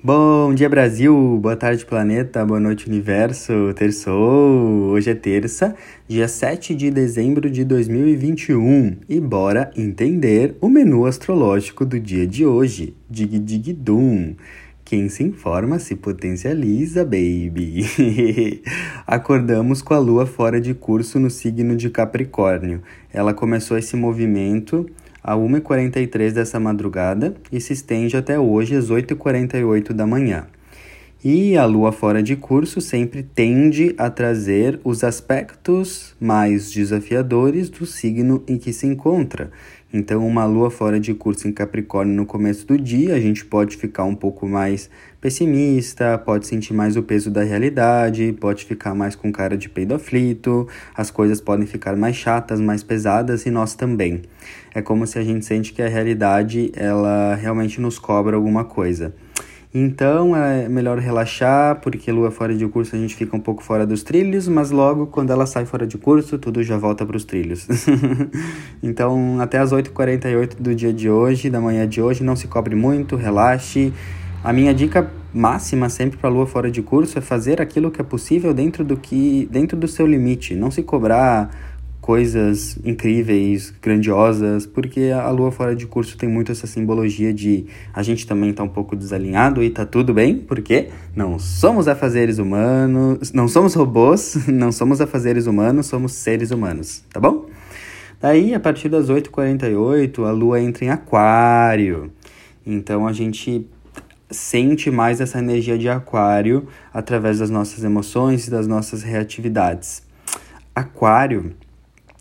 Bom dia Brasil, boa tarde planeta, boa noite universo, terçou, hoje é terça, dia 7 de dezembro de 2021 e bora entender o menu astrológico do dia de hoje, dig dig dum. Quem se informa se potencializa, baby. Acordamos com a lua fora de curso no signo de Capricórnio. Ela começou esse movimento a 1h43 dessa madrugada e se estende até hoje às 8h48 da manhã. E a lua fora de curso sempre tende a trazer os aspectos mais desafiadores do signo em que se encontra. Então, uma lua fora de curso em Capricórnio no começo do dia, a gente pode ficar um pouco mais pessimista, pode sentir mais o peso da realidade, pode ficar mais com cara de peido aflito, as coisas podem ficar mais chatas, mais pesadas e nós também. É como se a gente sente que a realidade ela realmente nos cobra alguma coisa. Então é melhor relaxar, porque lua fora de curso a gente fica um pouco fora dos trilhos, mas logo quando ela sai fora de curso, tudo já volta para os trilhos. então, até as 8h48 do dia de hoje, da manhã de hoje, não se cobre muito, relaxe. A minha dica máxima sempre para lua fora de curso é fazer aquilo que é possível dentro do que dentro do seu limite, não se cobrar coisas incríveis, grandiosas, porque a lua fora de curso tem muito essa simbologia de a gente também tá um pouco desalinhado e tá tudo bem, porque não somos afazeres humanos, não somos robôs, não somos afazeres humanos, somos seres humanos, tá bom? Daí, a partir das 8h48, a lua entra em aquário. Então a gente sente mais essa energia de aquário através das nossas emoções e das nossas reatividades. Aquário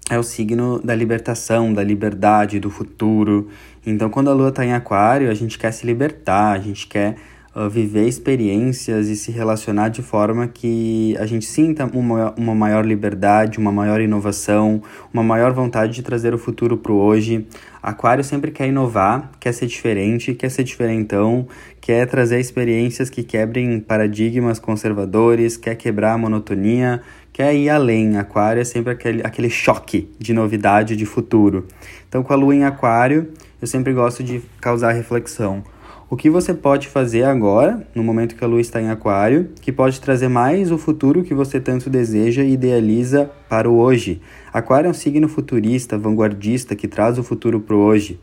é o signo da libertação, da liberdade, do futuro. Então, quando a lua está em Aquário, a gente quer se libertar, a gente quer uh, viver experiências e se relacionar de forma que a gente sinta uma, uma maior liberdade, uma maior inovação, uma maior vontade de trazer o futuro para o hoje. Aquário sempre quer inovar, quer ser diferente, quer ser diferentão, quer trazer experiências que quebrem paradigmas conservadores, quer quebrar a monotonia, quer ir além. Aquário é sempre aquele, aquele choque de novidade, de futuro. Então, com a lua em Aquário, eu sempre gosto de causar reflexão. O que você pode fazer agora, no momento que a lua está em Aquário, que pode trazer mais o futuro que você tanto deseja e idealiza para o hoje? Aquário é um signo futurista, vanguardista, que traz o futuro para o hoje.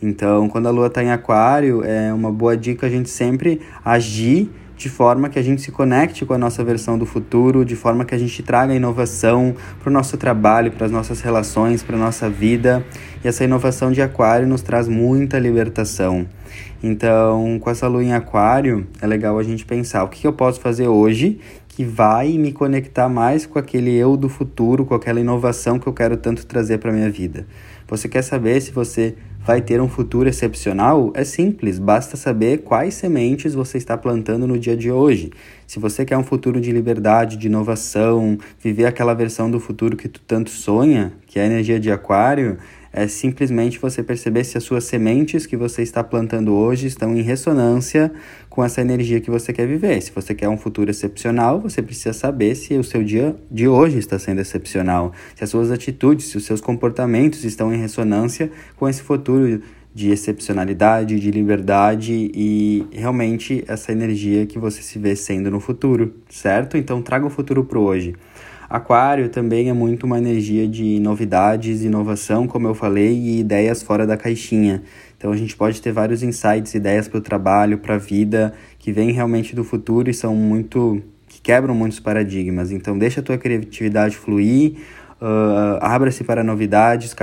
Então, quando a lua está em Aquário, é uma boa dica a gente sempre agir de forma que a gente se conecte com a nossa versão do futuro, de forma que a gente traga inovação para o nosso trabalho, para as nossas relações, para a nossa vida. E essa inovação de Aquário nos traz muita libertação. Então, com essa lua em Aquário, é legal a gente pensar o que eu posso fazer hoje que vai me conectar mais com aquele eu do futuro, com aquela inovação que eu quero tanto trazer para minha vida. Você quer saber se você vai ter um futuro excepcional? É simples, basta saber quais sementes você está plantando no dia de hoje. Se você quer um futuro de liberdade, de inovação, viver aquela versão do futuro que tu tanto sonha, que é a energia de Aquário, é simplesmente você perceber se as suas sementes que você está plantando hoje estão em ressonância com essa energia que você quer viver. Se você quer um futuro excepcional, você precisa saber se o seu dia de hoje está sendo excepcional, se as suas atitudes, se os seus comportamentos estão em ressonância com esse futuro de excepcionalidade, de liberdade e realmente essa energia que você se vê sendo no futuro, certo? Então traga o futuro para hoje. Aquário também é muito uma energia de novidades, inovação, como eu falei, e ideias fora da caixinha. Então a gente pode ter vários insights, ideias para o trabalho, para a vida, que vêm realmente do futuro e são muito que quebram muitos paradigmas. Então deixa a tua criatividade fluir, uh, abra-se para novidades,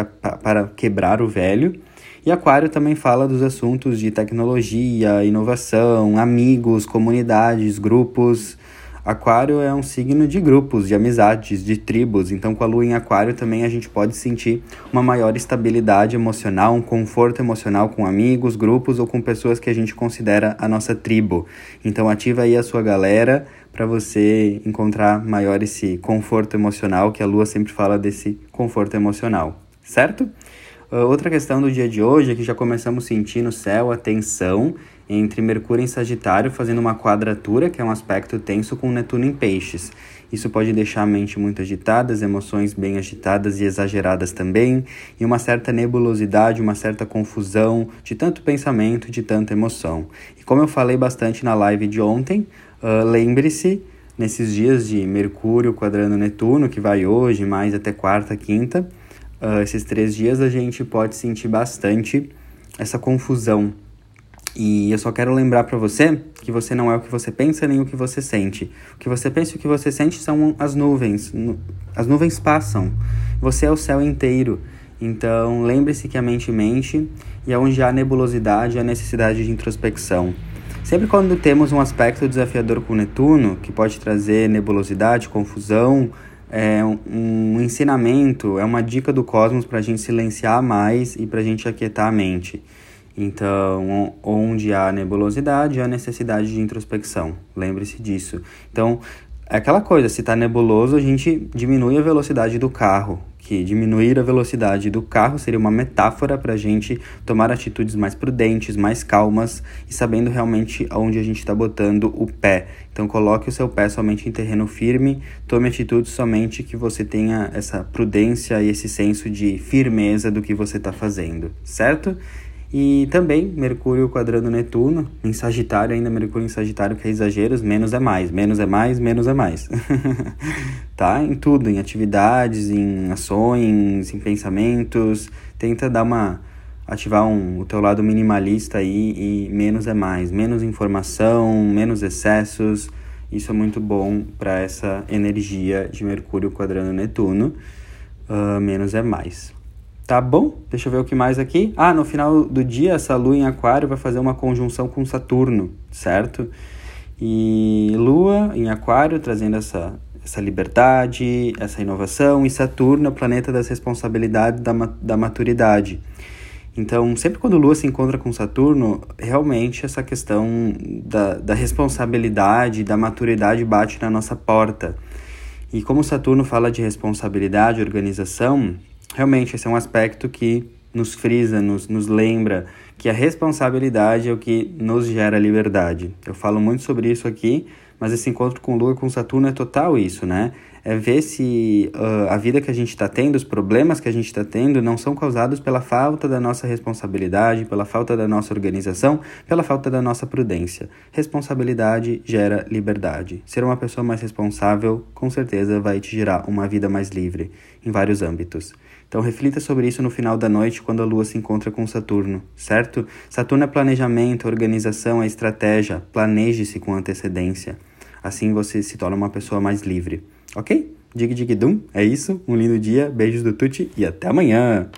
para quebrar o velho. E Aquário também fala dos assuntos de tecnologia, inovação, amigos, comunidades, grupos, Aquário é um signo de grupos, de amizades, de tribos, então com a lua em Aquário também a gente pode sentir uma maior estabilidade emocional, um conforto emocional com amigos, grupos ou com pessoas que a gente considera a nossa tribo. Então ativa aí a sua galera para você encontrar maior esse conforto emocional, que a lua sempre fala desse conforto emocional, certo? Uh, outra questão do dia de hoje é que já começamos a sentir no céu a tensão entre Mercúrio em Sagitário fazendo uma quadratura, que é um aspecto tenso com Netuno em Peixes. Isso pode deixar a mente muito agitada, as emoções bem agitadas e exageradas também, e uma certa nebulosidade, uma certa confusão de tanto pensamento de tanta emoção. E como eu falei bastante na live de ontem, uh, lembre-se, nesses dias de Mercúrio quadrando Netuno, que vai hoje, mais até quarta, quinta, uh, esses três dias a gente pode sentir bastante essa confusão e eu só quero lembrar para você que você não é o que você pensa nem o que você sente. O que você pensa e o que você sente são as nuvens. As nuvens passam. Você é o céu inteiro. Então, lembre-se que a mente mente e onde há nebulosidade, há necessidade de introspecção. Sempre quando temos um aspecto desafiador com Netuno, que pode trazer nebulosidade, confusão, é um ensinamento, é uma dica do cosmos para a gente silenciar mais e para a gente aquietar a mente. Então, onde há nebulosidade, há necessidade de introspecção. Lembre-se disso. Então, é aquela coisa, se está nebuloso, a gente diminui a velocidade do carro. Que diminuir a velocidade do carro seria uma metáfora para a gente tomar atitudes mais prudentes, mais calmas e sabendo realmente aonde a gente está botando o pé. Então, coloque o seu pé somente em terreno firme, tome atitudes somente que você tenha essa prudência e esse senso de firmeza do que você está fazendo, certo? E também Mercúrio quadrando Netuno, em Sagitário, ainda Mercúrio em Sagitário, que é exageros, menos é mais, menos é mais, menos é mais. tá? Em tudo, em atividades, em ações, em pensamentos. Tenta dar uma. ativar um, o teu lado minimalista aí e menos é mais. Menos informação, menos excessos. Isso é muito bom para essa energia de Mercúrio quadrando Netuno. Uh, menos é mais. Tá bom? Deixa eu ver o que mais aqui. Ah, no final do dia, essa lua em Aquário vai fazer uma conjunção com Saturno, certo? E Lua em Aquário trazendo essa, essa liberdade, essa inovação, e Saturno é o planeta das responsabilidades, da, da maturidade. Então, sempre quando Lua se encontra com Saturno, realmente essa questão da, da responsabilidade, da maturidade bate na nossa porta. E como Saturno fala de responsabilidade, organização, realmente esse é um aspecto que nos frisa, nos, nos lembra que a responsabilidade é o que nos gera liberdade. Eu falo muito sobre isso aqui, mas esse encontro com Lua com Saturno é total isso, né? É ver se uh, a vida que a gente está tendo, os problemas que a gente está tendo, não são causados pela falta da nossa responsabilidade, pela falta da nossa organização, pela falta da nossa prudência. Responsabilidade gera liberdade. Ser uma pessoa mais responsável, com certeza, vai te gerar uma vida mais livre em vários âmbitos. Então reflita sobre isso no final da noite quando a Lua se encontra com Saturno, certo? Saturno é planejamento, organização, é estratégia. Planeje-se com antecedência. Assim você se torna uma pessoa mais livre. Ok? Dig dig dum, é isso. Um lindo dia, beijos do Tuti e até amanhã!